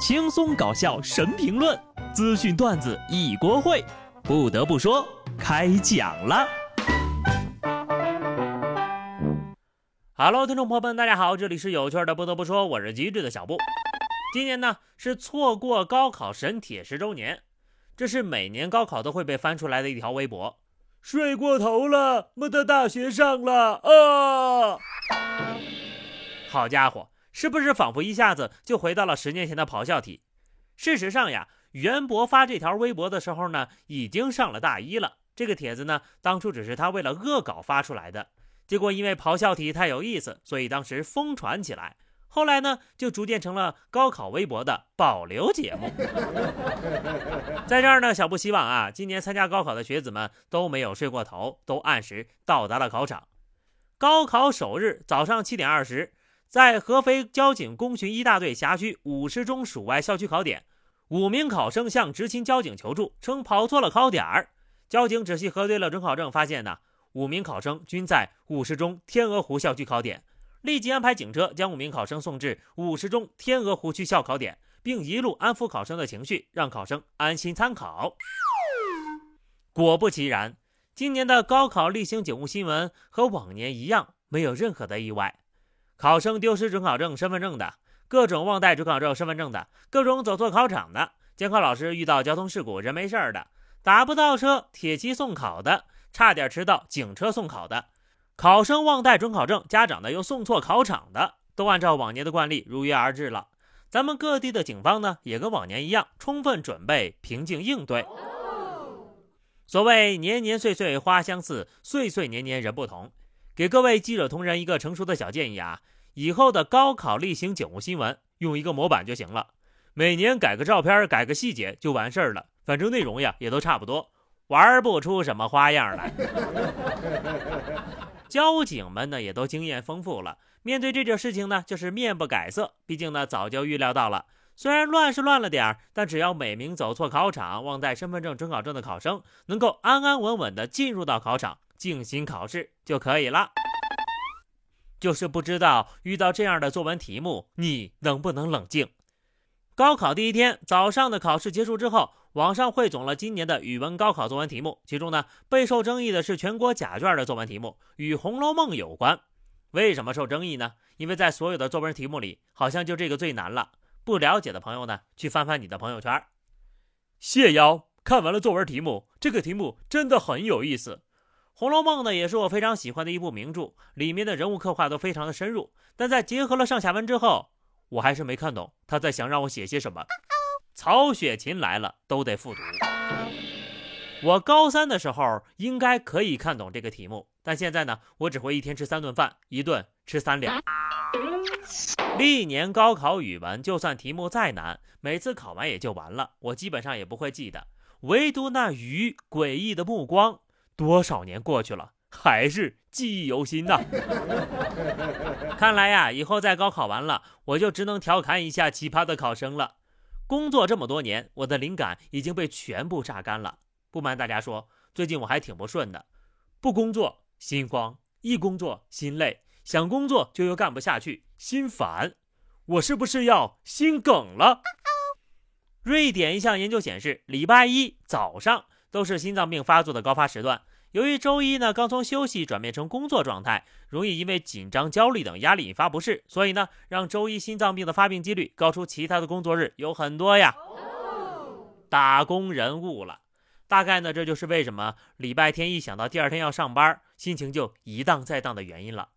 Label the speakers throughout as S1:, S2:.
S1: 轻松搞笑神评论，资讯段子一锅烩。不得不说，开讲了。Hello，听众朋友们，大家好，这里是有趣的。不得不说，我是机智的小布。今年呢是错过高考神帖十周年，这是每年高考都会被翻出来的一条微博。睡过头了，没得大学上了啊！好家伙！是不是仿佛一下子就回到了十年前的咆哮体？事实上呀，袁博发这条微博的时候呢，已经上了大一了。这个帖子呢，当初只是他为了恶搞发出来的，结果因为咆哮体太有意思，所以当时疯传起来。后来呢，就逐渐成了高考微博的保留节目。在这儿呢，小布希望啊，今年参加高考的学子们都没有睡过头，都按时到达了考场。高考首日早上七点二十。在合肥交警工巡一大队辖区五十中属外校区考点，五名考生向执勤交警求助，称跑错了考点儿。交警仔细核对了准考证，发现呢，五名考生均在五十中天鹅湖校区考点，立即安排警车将五名考生送至五十中天鹅湖区校考点，并一路安抚考生的情绪，让考生安心参考。果不其然，今年的高考例行警务新闻和往年一样，没有任何的意外。考生丢失准考证、身份证的，各种忘带准考证、身份证的，各种走错考场的，监考老师遇到交通事故人没事儿的，打不到车铁骑送考的，差点迟到警车送考的，考生忘带准考证，家长呢又送错考场的，都按照往年的惯例如约而至了。咱们各地的警方呢，也跟往年一样，充分准备，平静应对。所谓年年岁岁花相似，岁岁年年人不同。给各位记者同仁一个成熟的小建议啊，以后的高考例行警务新闻用一个模板就行了，每年改个照片，改个细节就完事儿了。反正内容呀也都差不多，玩不出什么花样来。交警们呢也都经验丰富了，面对这件事情呢就是面不改色。毕竟呢早就预料到了，虽然乱是乱了点儿，但只要每名走错考场、忘带身份证、准考证的考生能够安安稳稳地进入到考场。静心考试就可以了，就是不知道遇到这样的作文题目，你能不能冷静？高考第一天早上的考试结束之后，网上汇总了今年的语文高考作文题目，其中呢备受争议的是全国甲卷的作文题目，与《红楼梦》有关。为什么受争议呢？因为在所有的作文题目里，好像就这个最难了。不了解的朋友呢，去翻翻你的朋友圈。谢邀看完了作文题目，这个题目真的很有意思。《红楼梦》呢，也是我非常喜欢的一部名著，里面的人物刻画都非常的深入。但在结合了上下文之后，我还是没看懂他在想让我写些什么。曹雪芹来了，都得复读。我高三的时候应该可以看懂这个题目，但现在呢，我只会一天吃三顿饭，一顿吃三两。历年高考语文，就算题目再难，每次考完也就完了，我基本上也不会记得，唯独那鱼诡异的目光。多少年过去了，还是记忆犹新呐！看来呀，以后在高考完了，我就只能调侃一下奇葩的考生了。工作这么多年，我的灵感已经被全部榨干了。不瞒大家说，最近我还挺不顺的，不工作心慌，一工作心累，想工作就又干不下去，心烦。我是不是要心梗了？瑞典一项研究显示，礼拜一早上都是心脏病发作的高发时段。由于周一呢刚从休息转变成工作状态，容易因为紧张、焦虑等压力引发不适，所以呢让周一心脏病的发病几率高出其他的工作日有很多呀。打工人物了，大概呢这就是为什么礼拜天一想到第二天要上班，心情就一荡再荡的原因了。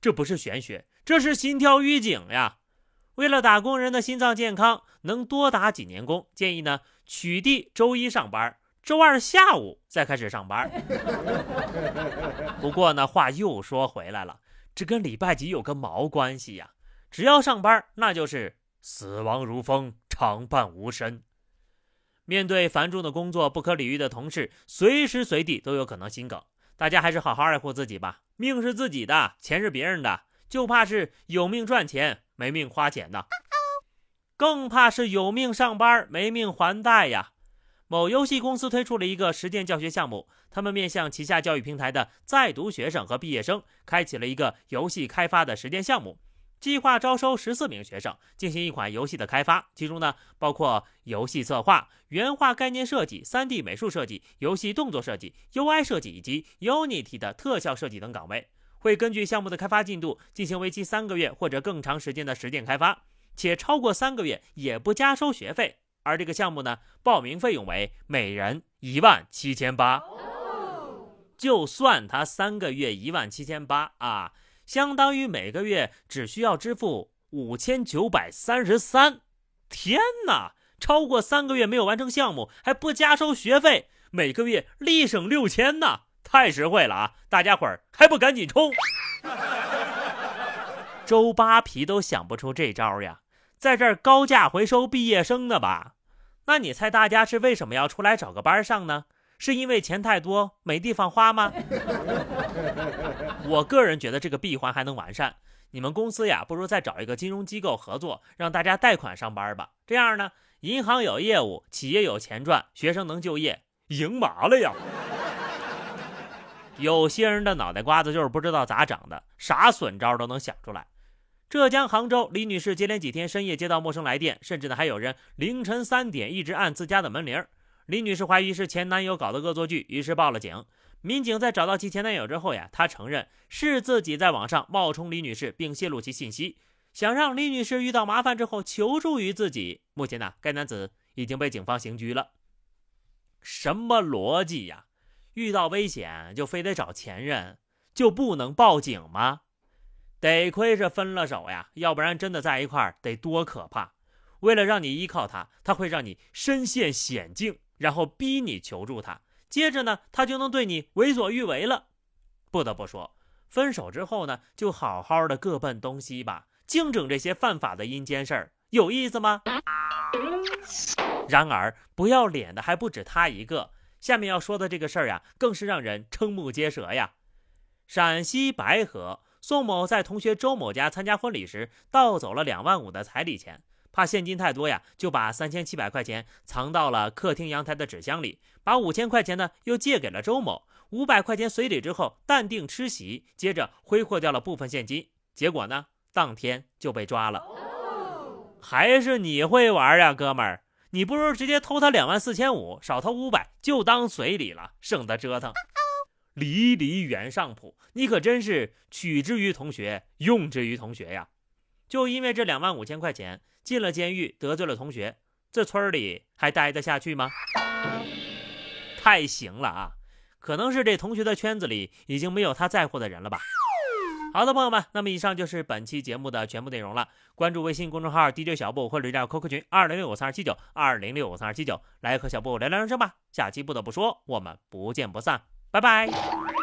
S1: 这不是玄学，这是心跳预警呀。为了打工人的心脏健康能多打几年工，建议呢取缔周一上班。周二下午再开始上班。不过呢，话又说回来了，这跟礼拜几有个毛关系呀？只要上班，那就是死亡如风，常伴无身。面对繁重的工作、不可理喻的同事，随时随地都有可能心梗。大家还是好好爱护自己吧。命是自己的，钱是别人的，就怕是有命赚钱，没命花钱的，更怕是有命上班，没命还贷呀。某游戏公司推出了一个实践教学项目，他们面向旗下教育平台的在读学生和毕业生，开启了一个游戏开发的实践项目。计划招收十四名学生进行一款游戏的开发，其中呢包括游戏策划、原画概念设计、3D 美术设计、游戏动作设计、UI 设计以及 Unity 的特效设计等岗位。会根据项目的开发进度进行为期三个月或者更长时间的实践开发，且超过三个月也不加收学费。而这个项目呢，报名费用为每人一万七千八。就算他三个月一万七千八啊。相当于每个月只需要支付五千九百三十三，天哪！超过三个月没有完成项目还不加收学费，每个月立省六千呢，太实惠了啊！大家伙儿还不赶紧冲！周扒皮都想不出这招呀，在这儿高价回收毕业生的吧？那你猜大家是为什么要出来找个班上呢？是因为钱太多没地方花吗？我个人觉得这个闭环还能完善。你们公司呀，不如再找一个金融机构合作，让大家贷款上班吧。这样呢，银行有业务，企业有钱赚，学生能就业，赢麻了呀！有些人的脑袋瓜子就是不知道咋整的，啥损招都能想出来。浙江杭州李女士接连几天深夜接到陌生来电，甚至呢还有人凌晨三点一直按自家的门铃。李女士怀疑是前男友搞的恶作剧，于是报了警。民警在找到其前男友之后呀，他承认是自己在网上冒充李女士，并泄露其信息，想让李女士遇到麻烦之后求助于自己。目前呢，该男子已经被警方刑拘了。什么逻辑呀？遇到危险就非得找前任，就不能报警吗？得亏是分了手呀，要不然真的在一块儿得多可怕！为了让你依靠他，他会让你身陷险境。然后逼你求助他，接着呢，他就能对你为所欲为了。不得不说，分手之后呢，就好好的各奔东西吧，净整这些犯法的阴间事儿，有意思吗？然而，不要脸的还不止他一个。下面要说的这个事儿呀，更是让人瞠目结舌呀。陕西白河，宋某在同学周某家参加婚礼时，盗走了两万五的彩礼钱。怕现金太多呀，就把三千七百块钱藏到了客厅阳台的纸箱里，把五千块钱呢又借给了周某，五百块钱随礼之后淡定吃席，接着挥霍掉了部分现金，结果呢当天就被抓了。还是你会玩呀，哥们儿，你不如直接偷他两万四千五，少偷五百就当随礼了，省得折腾。离离原上谱，你可真是取之于同学，用之于同学呀。就因为这两万五千块钱。进了监狱，得罪了同学，这村里还待得下去吗？太行了啊！可能是这同学的圈子里已经没有他在乎的人了吧。好的，朋友们，那么以上就是本期节目的全部内容了。关注微信公众号 DJ 小布或者加 QQ 群二零六五三二七九二零六五三二七九，来和小布聊聊人生吧。下期不得不说，我们不见不散，拜拜。